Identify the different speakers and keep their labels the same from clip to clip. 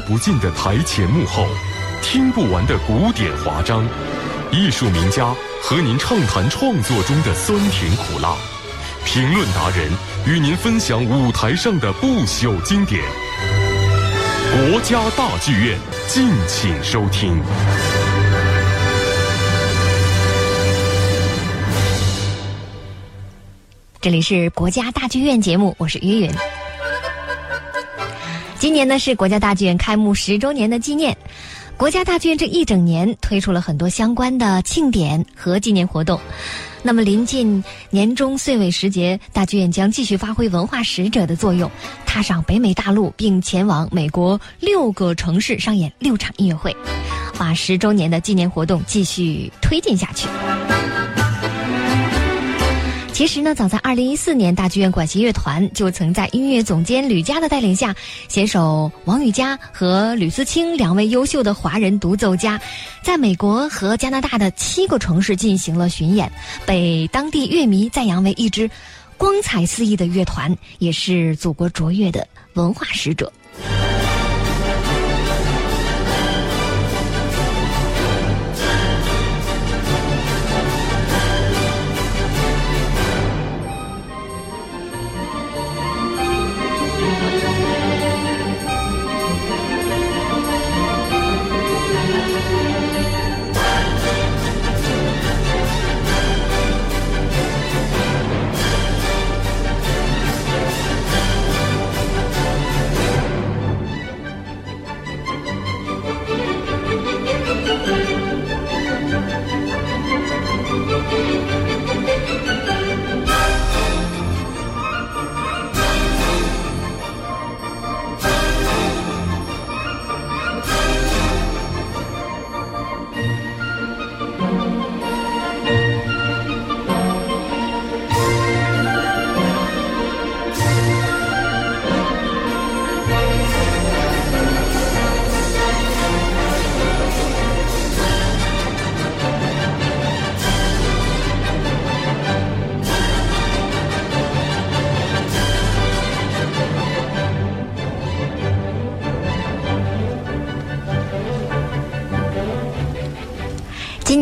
Speaker 1: 不尽的台前幕后，听不完的古典华章，艺术名家和您畅谈创作中的酸甜苦辣，评论达人与您分享舞台上的不朽经典。国家大剧院，敬请收听。
Speaker 2: 这里是国家大剧院节目，我是于云。今年呢是国家大剧院开幕十周年的纪念，国家大剧院这一整年推出了很多相关的庆典和纪念活动。那么临近年终岁尾时节，大剧院将继续发挥文化使者的作用，踏上北美大陆，并前往美国六个城市上演六场音乐会，把十周年的纪念活动继续推进下去。其实呢，早在二零一四年，大剧院管弦乐团就曾在音乐总监吕嘉的带领下，携手王羽佳和吕思清两位优秀的华人独奏家，在美国和加拿大的七个城市进行了巡演，被当地乐迷赞扬为一支光彩四溢的乐团，也是祖国卓越的文化使者。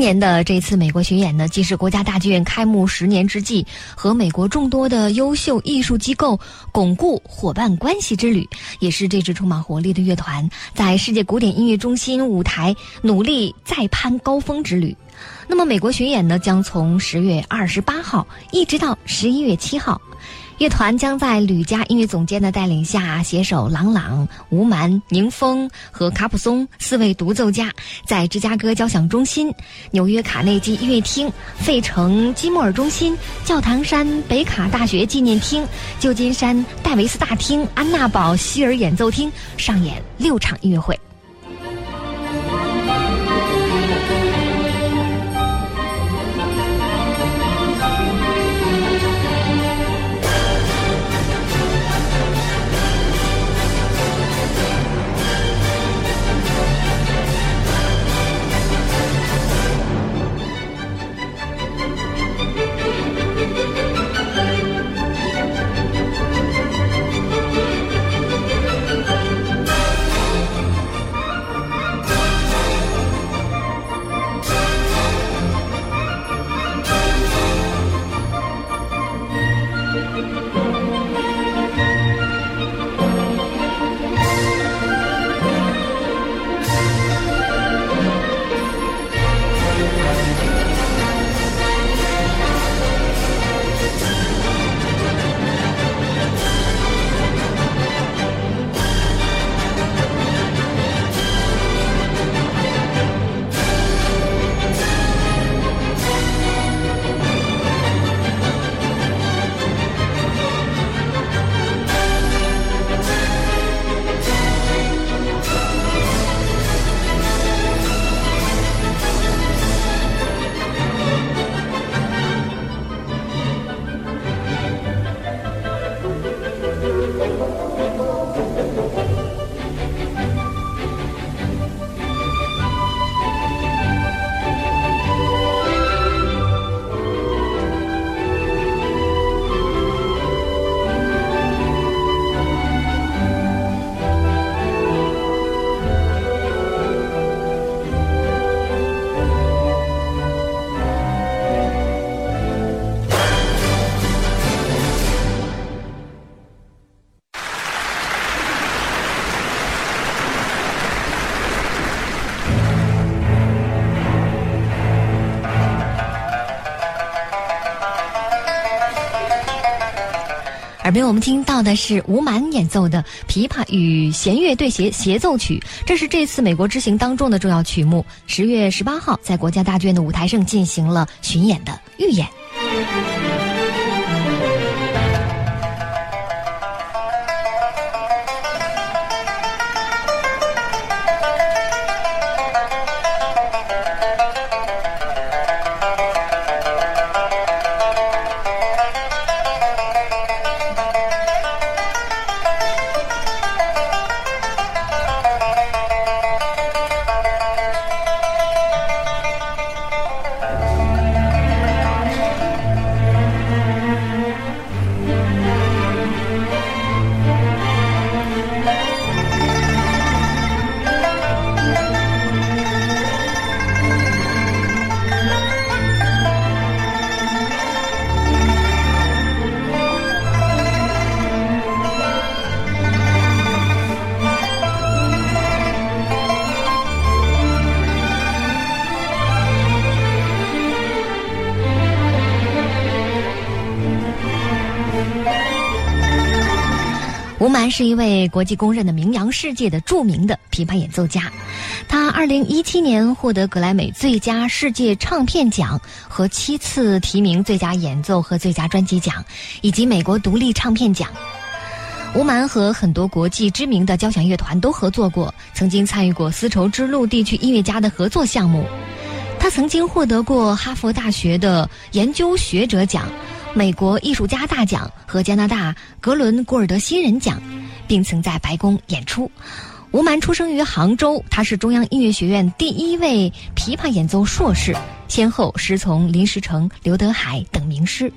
Speaker 2: 年的这次美国巡演呢，既是国家大剧院开幕十年之际，和美国众多的优秀艺术机构巩固伙伴关系之旅，也是这支充满活力的乐团在世界古典音乐中心舞台努力再攀高峰之旅。那么，美国巡演呢，将从十月二十八号一直到十一月七号。乐团将在吕嘉音乐总监的带领下，携手郎朗、吴蛮、宁峰和卡普松四位独奏家，在芝加哥交响中心、纽约卡内基音乐厅、费城基莫尔中心、教堂山北卡大学纪念厅、旧金山戴维斯大厅、安娜堡希尔演奏厅上演六场音乐会。耳边我们听到的是吴蛮演奏的琵琶与弦乐对协协奏曲，这是这次美国之行当中的重要曲目。十月十八号，在国家大剧院的舞台上进行了巡演的预演。是一位国际公认的名扬世界的著名的琵琶演奏家，他2017年获得格莱美最佳世界唱片奖和七次提名最佳演奏和最佳专辑奖，以及美国独立唱片奖。吴蛮和很多国际知名的交响乐团都合作过，曾经参与过丝绸之路地区音乐家的合作项目。他曾经获得过哈佛大学的研究学者奖。美国艺术家大奖和加拿大格伦古尔德新人奖，并曾在白宫演出。吴蛮出生于杭州，他是中央音乐学院第一位琵琶演奏硕士，先后师从林石成、刘德海等名师。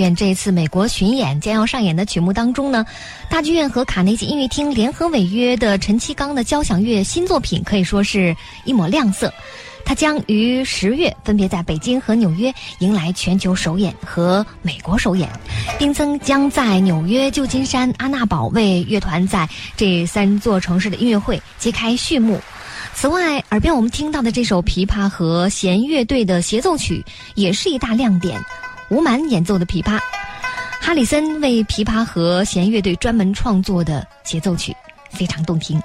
Speaker 2: 院这次美国巡演将要上演的曲目当中呢，大剧院和卡内基音乐厅联合违约的陈其刚的交响乐新作品可以说是一抹亮色。他将于十月分别在北京和纽约迎来全球首演和美国首演，并曾将在纽约、旧金山、阿纳堡为乐团在这三座城市的音乐会揭开序幕。此外，耳边我们听到的这首琵琶和弦乐队的协奏曲也是一大亮点。吴蛮演奏的琵琶，哈里森为琵琶和弦乐队专门创作的协奏曲，非常动听。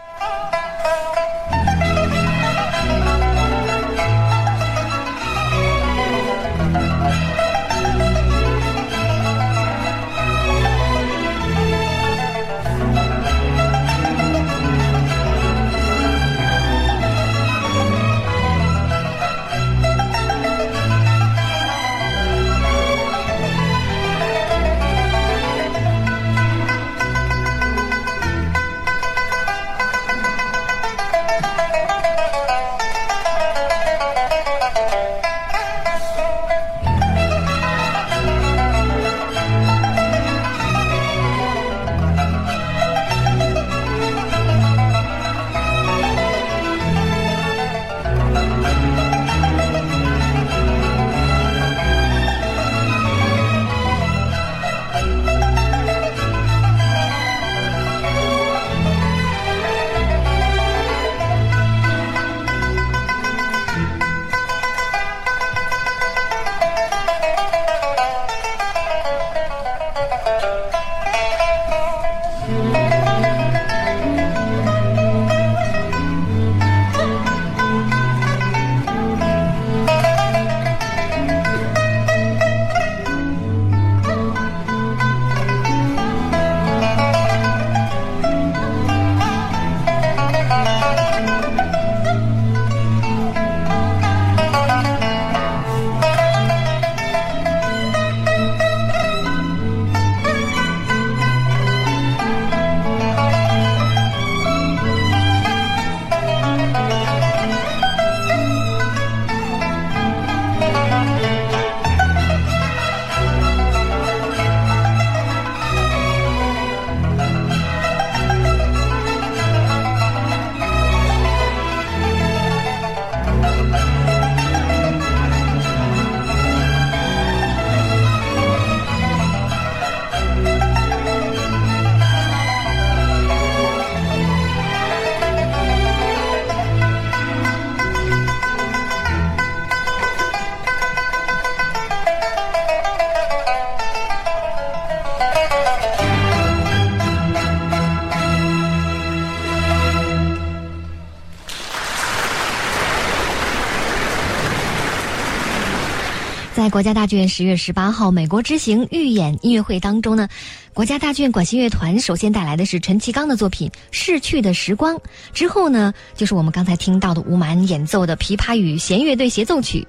Speaker 2: 在国家大剧院十月十八号美国之行预演音乐会当中呢，国家大剧院管弦乐团首先带来的是陈其刚的作品《逝去的时光》，之后呢就是我们刚才听到的吴蛮演奏的琵琶与弦乐队协奏曲，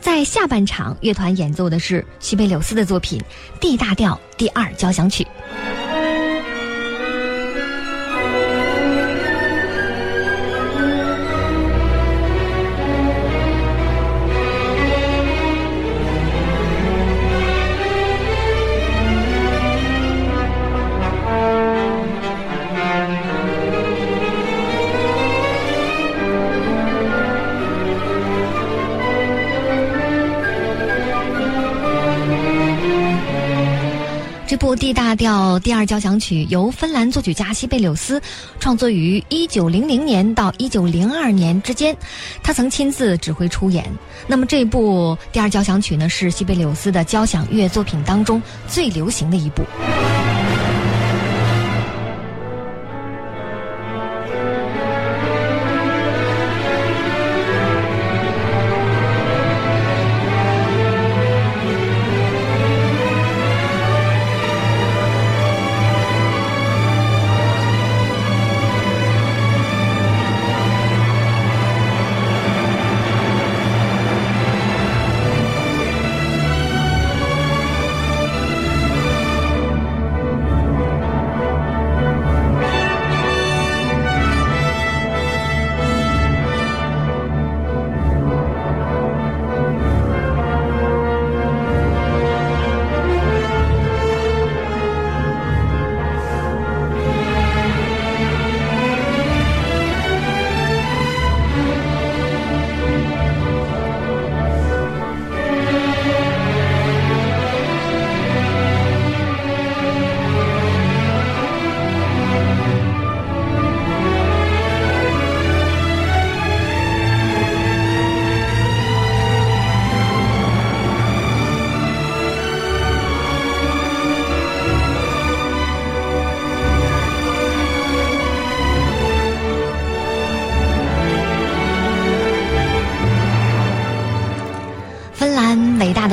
Speaker 2: 在下半场乐团演奏的是西贝柳斯的作品《D 大调第二交响曲》。D 大调第二交响曲由芬兰作曲家西贝柳斯创作于一九零零年到一九零二年之间，他曾亲自指挥出演。那么这部第二交响曲呢，是西贝柳斯的交响乐作品当中最流行的一部。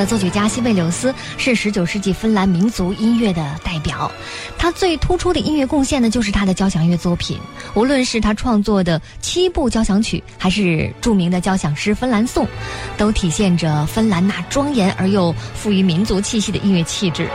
Speaker 2: 作曲家西贝柳斯是十九世纪芬兰民族音乐的代表，他最突出的音乐贡献呢，就是他的交响乐作品。无论是他创作的七部交响曲，还是著名的交响诗《芬兰颂》，都体现着芬兰那庄严而又富于民族气息的音乐气质。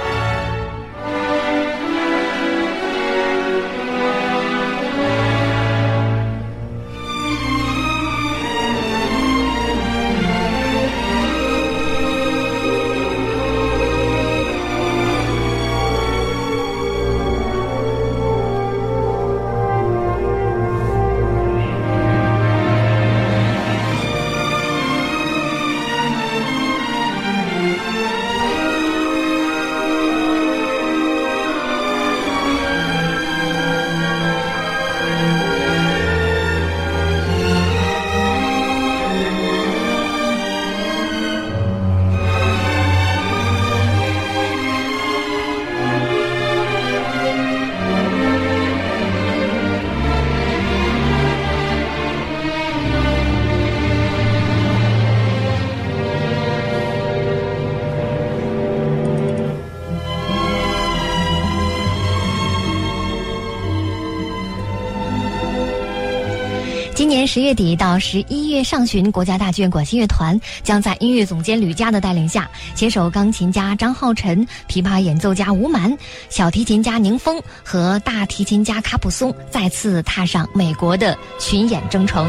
Speaker 2: 十月底到十一月上旬，国家大剧院管弦乐团将在音乐总监吕嘉的带领下，携手钢琴家张浩辰、琵琶演奏家吴蛮、小提琴家宁峰和大提琴家卡普松，再次踏上美国的巡演征程。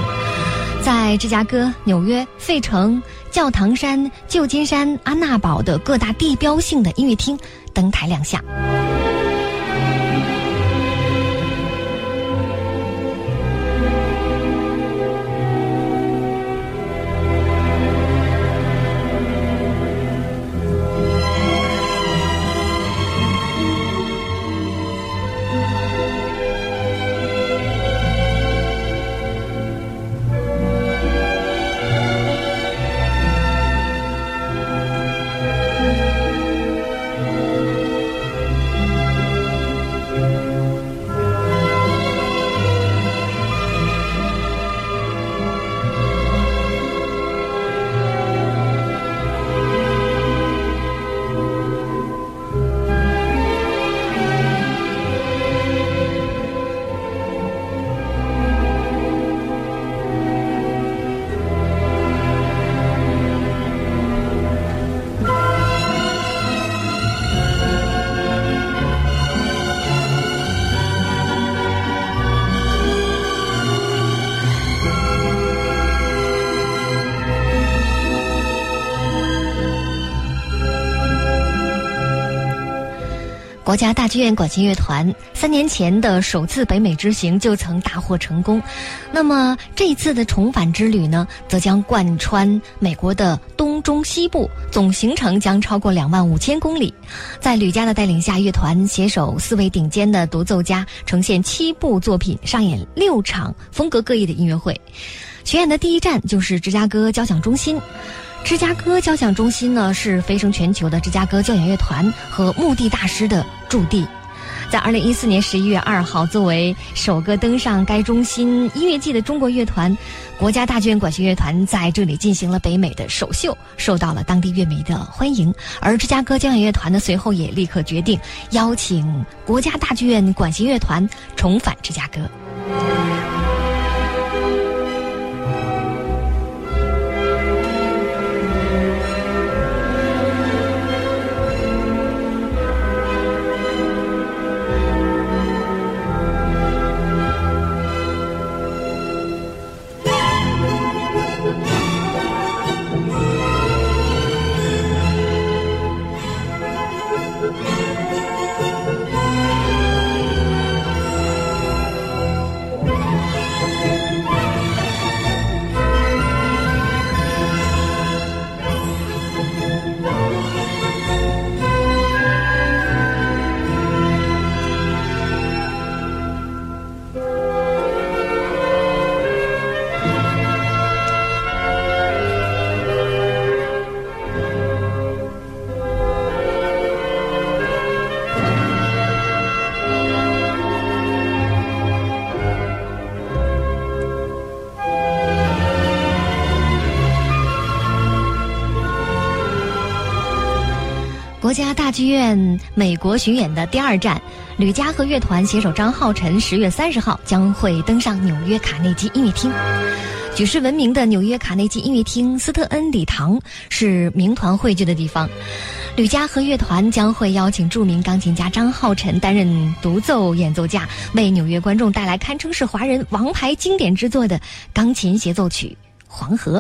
Speaker 2: 在芝加哥、纽约、费城、教堂山、旧金山、安娜堡的各大地标性的音乐厅登台亮相。国家大剧院管弦乐团三年前的首次北美之行就曾大获成功，那么这一次的重返之旅呢，则将贯穿美国的东中西部，总行程将超过两万五千公里。在吕嘉的带领下，乐团携手四位顶尖的独奏家，呈现七部作品，上演六场风格各异的音乐会。巡演的第一站就是芝加哥交响中心。芝加哥交响中心呢，是飞升全球的芝加哥交响乐团和墓地大师的驻地。在二零一四年十一月二号，作为首个登上该中心音乐季的中国乐团——国家大剧院管弦乐团，在这里进行了北美的首秀，受到了当地乐迷的欢迎。而芝加哥交响乐团呢，随后也立刻决定邀请国家大剧院管弦乐团重返芝加哥。国家大剧院美国巡演的第二站，吕嘉和乐团携手张浩辰，十月三十号将会登上纽约卡内基音乐厅。举世闻名的纽约卡内基音乐厅斯特恩礼堂是名团汇聚的地方。吕嘉和乐团将会邀请著名钢琴家张浩辰担任独奏演奏家，为纽约观众带来堪称是华人王牌经典之作的钢琴协奏曲《黄河》。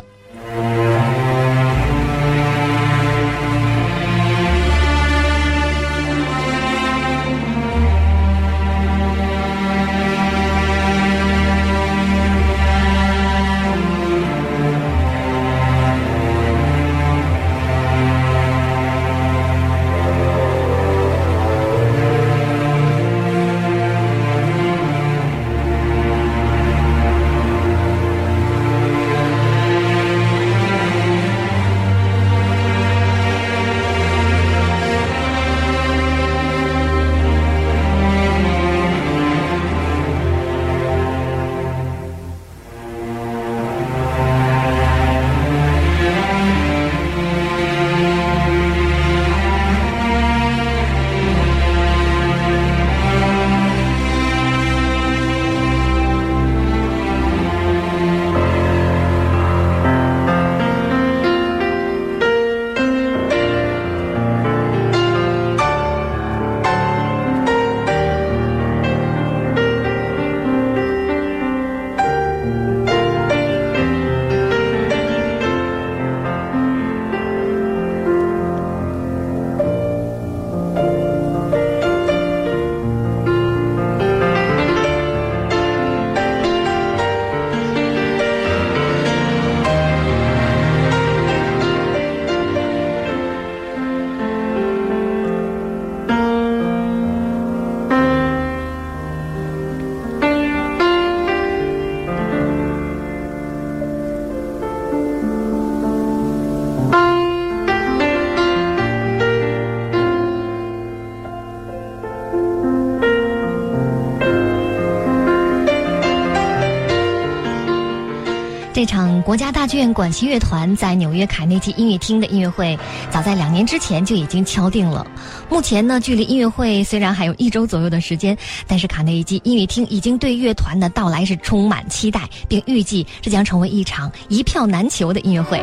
Speaker 2: 国家大剧院管弦乐团在纽约卡内基音乐厅的音乐会，早在两年之前就已经敲定了。目前呢，距离音乐会虽然还有一周左右的时间，但是卡内基音乐厅已经对乐团的到来是充满期待，并预计这将成为一场一票难求的音乐会。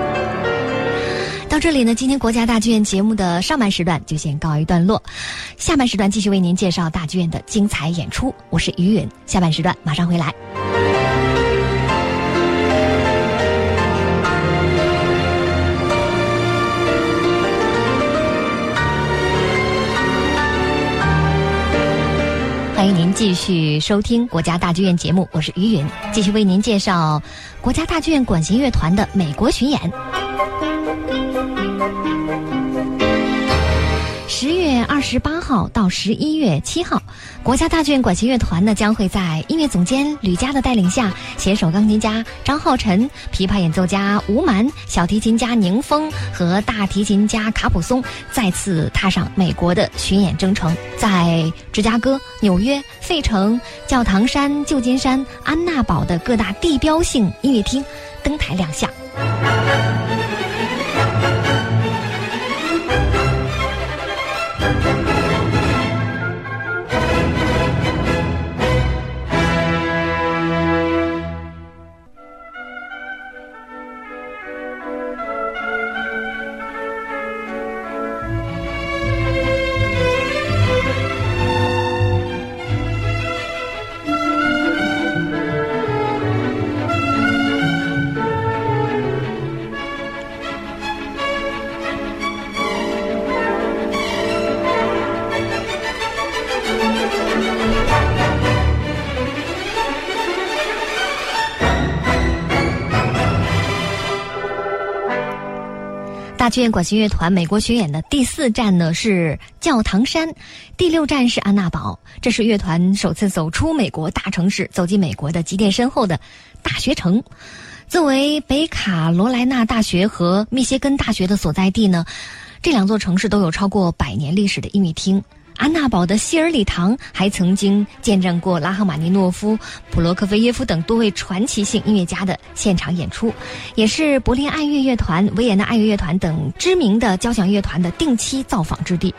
Speaker 2: 到这里呢，今天国家大剧院节目的上半时段就先告一段落，下半时段继续为您介绍大剧院的精彩演出。我是于允，下半时段马上回来。欢迎您继续收听国家大剧院节目，我是于云，继续为您介绍国家大剧院管弦乐团的美国巡演。十月二十八号到十一月七号，国家大剧院管弦乐团呢将会在音乐总监吕嘉的带领下，携手钢琴家张浩辰、琵琶演奏家吴蛮、小提琴家宁峰和大提琴家卡普松，再次踏上美国的巡演征程，在芝加哥、纽约、费城、教堂山、旧金山、安娜堡的各大地标性音乐厅登台亮相。剧院管弦乐团美国巡演的第四站呢是教堂山，第六站是安娜堡。这是乐团首次走出美国大城市，走进美国的积淀深厚的大学城。作为北卡罗来纳大学和密歇根大学的所在地呢，这两座城市都有超过百年历史的音乐厅。安娜堡的希尔礼堂还曾经见证过拉赫玛尼诺夫、普罗科菲耶夫等多位传奇性音乐家的现场演出，也是柏林爱乐乐团、维也纳爱乐乐团等知名的交响乐团的定期造访之地。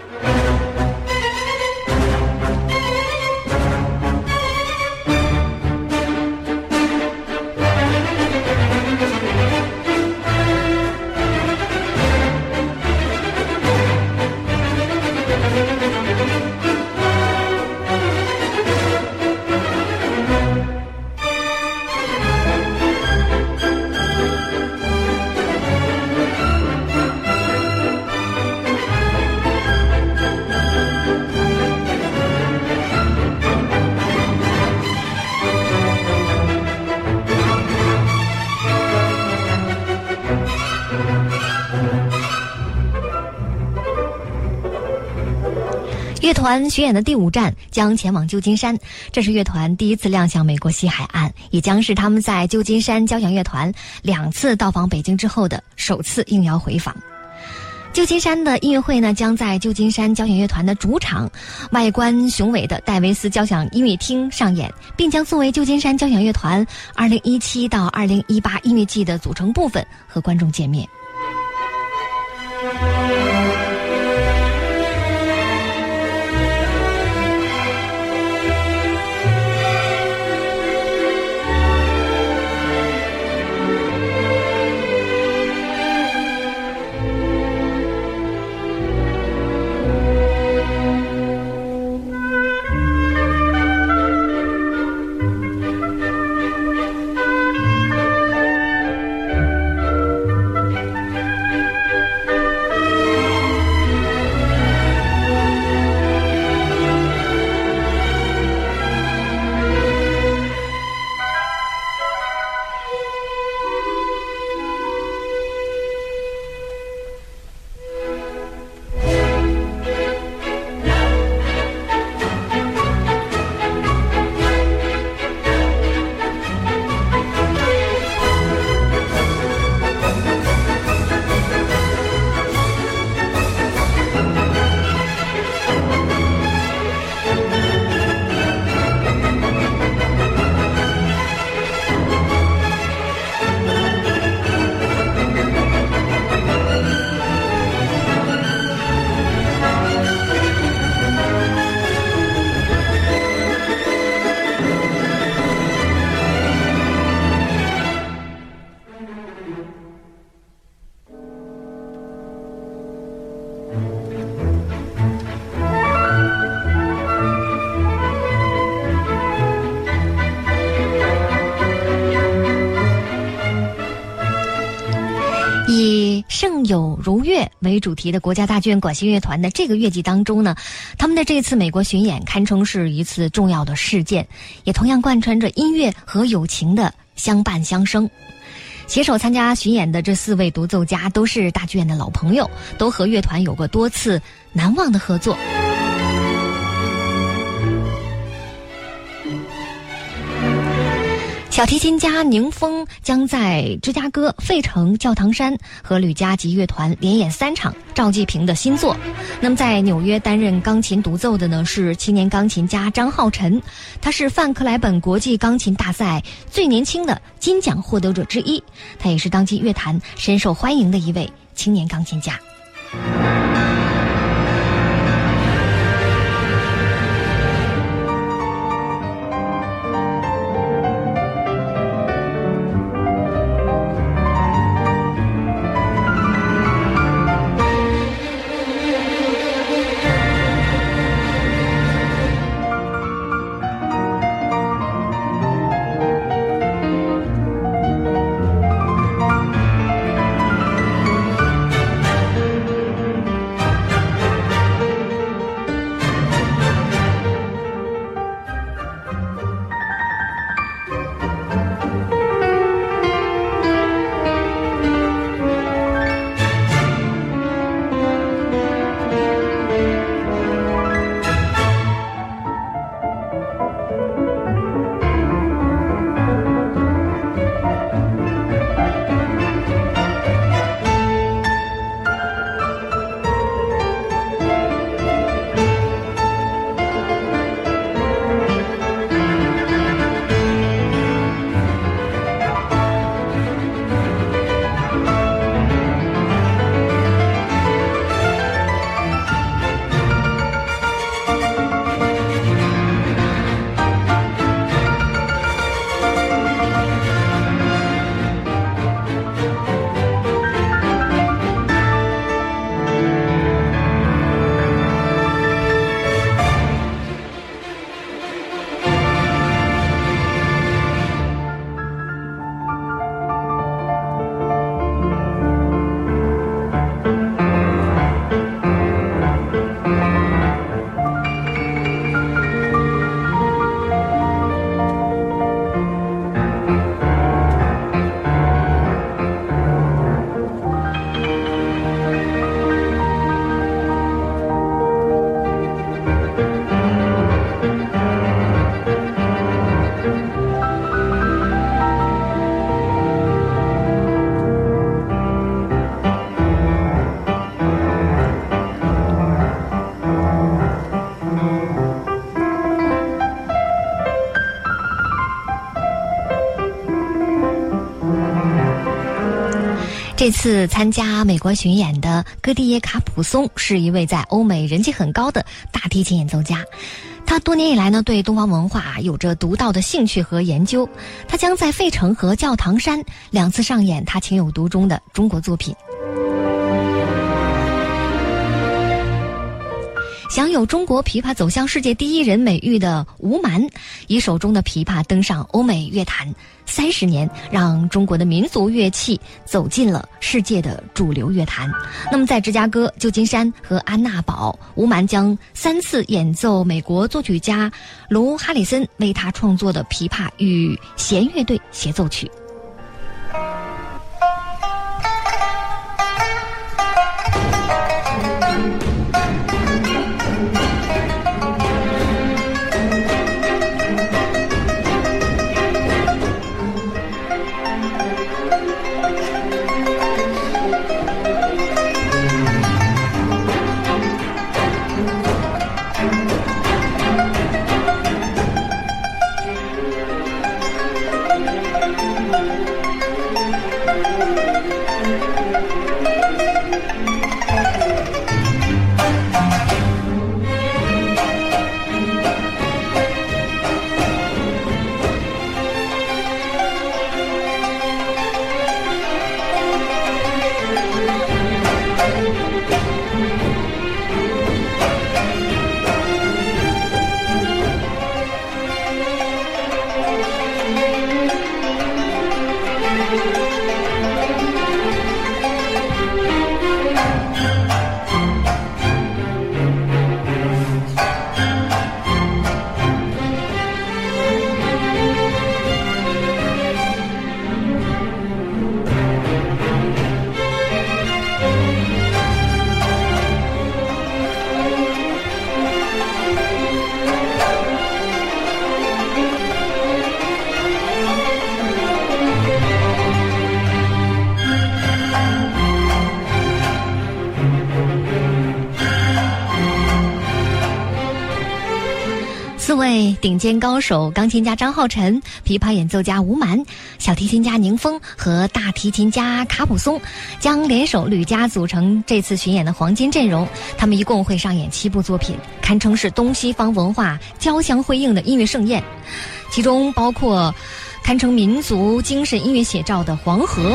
Speaker 2: 团巡演的第五站将前往旧金山，这是乐团第一次亮相美国西海岸，也将是他们在旧金山交响乐团两次到访北京之后的首次应邀回访。旧金山的音乐会呢，将在旧金山交响乐团的主场、外观雄伟的戴维斯交响音乐厅上演，并将作为旧金山交响乐团2017到2018音乐季的组成部分和观众见面。如月为主题的国家大剧院管弦乐团的这个乐季当中呢，他们的这次美国巡演堪称是一次重要的事件，也同样贯穿着音乐和友情的相伴相生。携手参加巡演的这四位独奏家都是大剧院的老朋友，都和乐团有过多次难忘的合作。小提琴家宁峰将在芝加哥费城教堂山和吕嘉吉乐团连演三场赵季平的新作。那么在纽约担任钢琴独奏的呢是青年钢琴家张浩辰，他是范克莱本国际钢琴大赛最年轻的金奖获得者之一，他也是当今乐坛深受欢迎的一位青年钢琴家。这次参加美国巡演的戈迪耶卡普松是一位在欧美人气很高的大提琴演奏家，他多年以来呢对东方文化有着独到的兴趣和研究，他将在费城和教堂山两次上演他情有独钟的中国作品。享有中国琵琶走向世界第一人美誉的吴蛮，以手中的琵琶登上欧美乐坛三十年，让中国的民族乐器走进了世界的主流乐坛。那么，在芝加哥、旧金山和安娜堡，吴蛮将三次演奏美国作曲家卢哈里森为他创作的琵琶与弦乐队协奏曲。顶尖高手：钢琴家张浩辰、琵琶演奏家吴蛮、小提琴家宁峰和大提琴家卡普松，将联手吕家组成这次巡演的黄金阵容。他们一共会上演七部作品，堪称是东西方文化交相辉映的音乐盛宴。其中包括堪称民族精神音乐写照的《黄河》，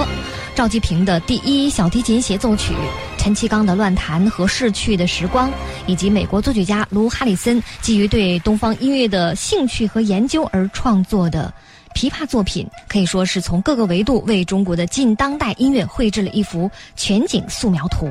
Speaker 2: 赵季平的第一小提琴协奏曲。陈其刚的《乱弹》和《逝去的时光》，以及美国作曲家卢哈里森基于对东方音乐的兴趣和研究而创作的琵琶作品，可以说是从各个维度为中国的近当代音乐绘制了一幅全景素描图。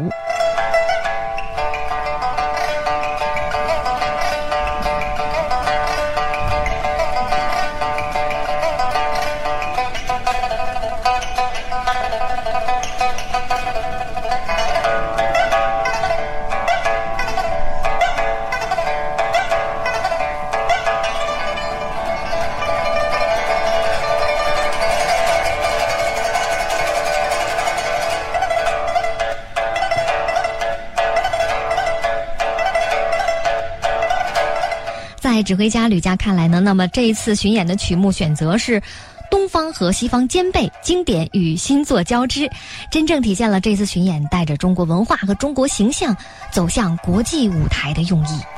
Speaker 2: 在指挥家吕嘉看来呢，那么这一次巡演的曲目选择是东方和西方兼备，经典与新作交织，真正体现了这次巡演带着中国文化和中国形象走向国际舞台的用意。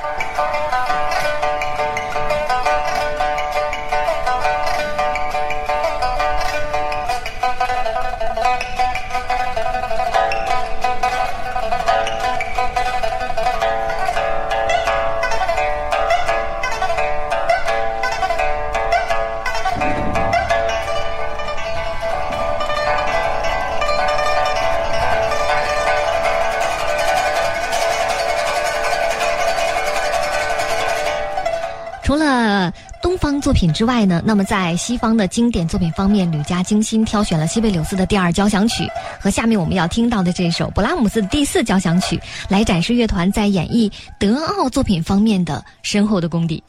Speaker 2: 作品之外呢，那么在西方的经典作品方面，吕嘉精心挑选了西贝柳斯的第二交响曲和下面我们要听到的这首勃拉姆斯的第四交响曲，来展示乐团在演绎德奥作品方面的深厚的功底。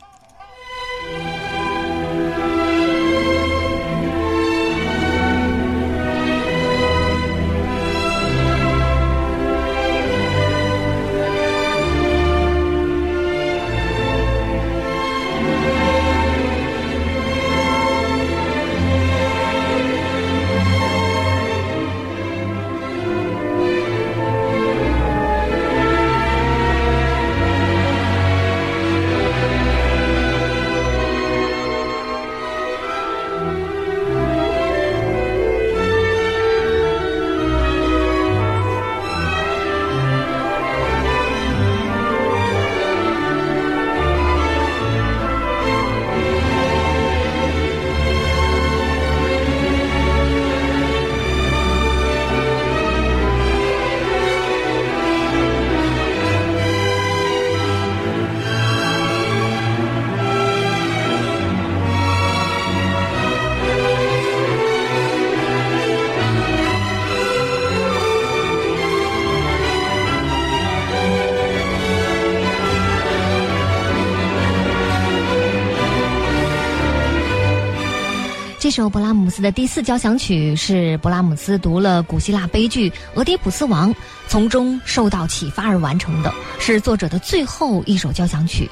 Speaker 2: 首勃拉姆斯的第四交响曲是勃拉姆斯读了古希腊悲剧《俄狄浦斯王》，从中受到启发而完成的，是作者的最后一首交响曲，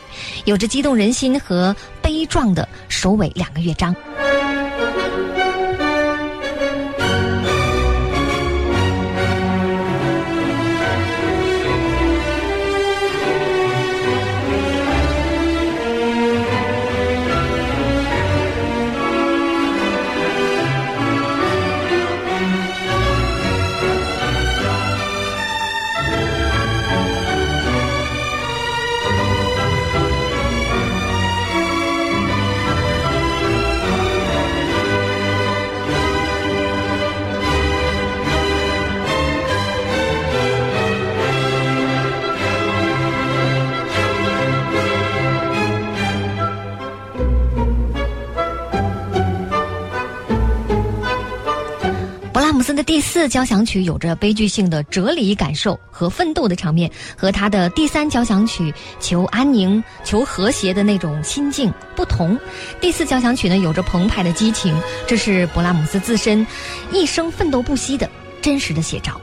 Speaker 2: 有着激动人心和悲壮的首尾两个乐章。勃拉姆斯的第四交响曲有着悲剧性的哲理感受和奋斗的场面，和他的第三交响曲求安宁、求和谐的那种心境不同。第四交响曲呢，有着澎湃的激情，这是勃拉姆斯自身一生奋斗不息的真实的写照。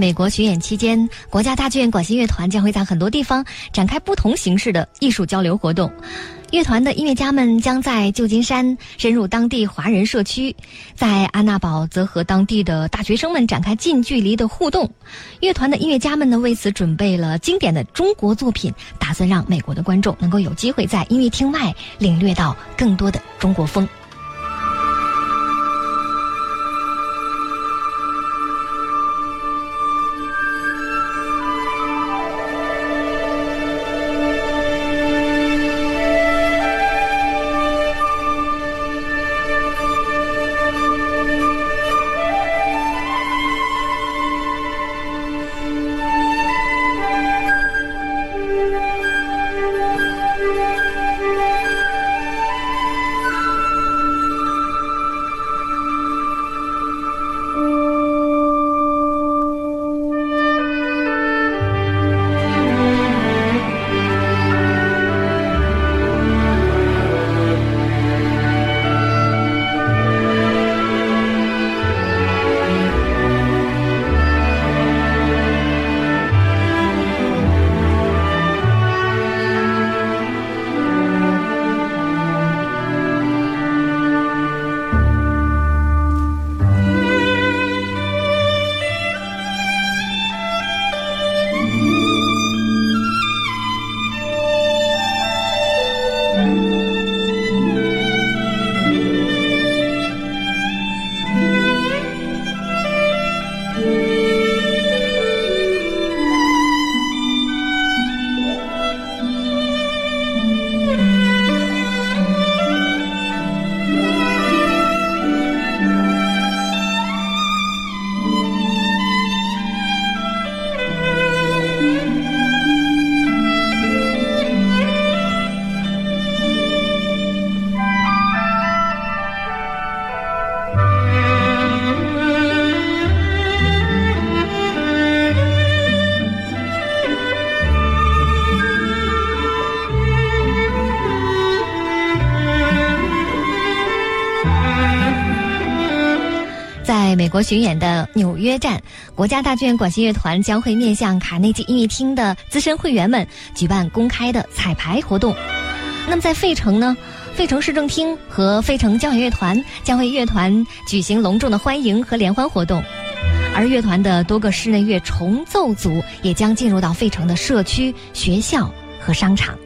Speaker 2: 美国巡演期间，国家大剧院管弦乐团将会在很多地方展开不同形式的艺术交流活动。乐团的音乐家们将在旧金山深入当地华人社区，在安娜堡则和当地的大学生们展开近距离的互动。乐团的音乐家们呢，为此准备了经典的中国作品，打算让美国的观众能够有机会在音乐厅外领略到更多的中国风。巡演的纽约站，国家大剧院管弦乐团将会面向卡内基音乐厅的资深会员们举办公开的彩排活动。那么在费城呢？费城市政厅和费城交响乐团将为乐团举行隆重的欢迎和联欢活动，而乐团的多个室内乐重奏组也将进入到费城的社区、学校和商场。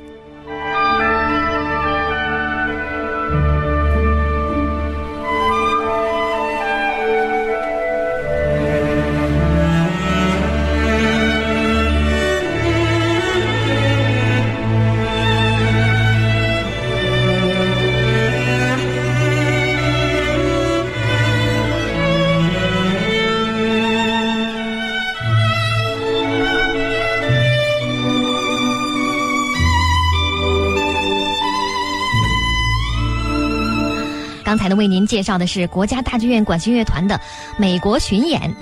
Speaker 2: 刚才呢，为您介绍的是国家大剧院管弦乐团的美国巡演。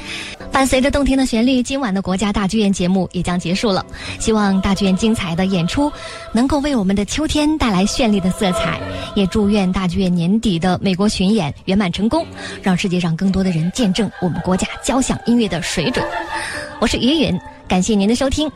Speaker 2: 伴随着动听的旋律，今晚的国家大剧院节目也将结束了。希望大剧院精彩的演出能够为我们的秋天带来绚丽的色彩，也祝愿大剧院年底的美国巡演圆满成功，让世界上更多的人见证我们国家交响音乐的水准。我是于允，感谢您的收听。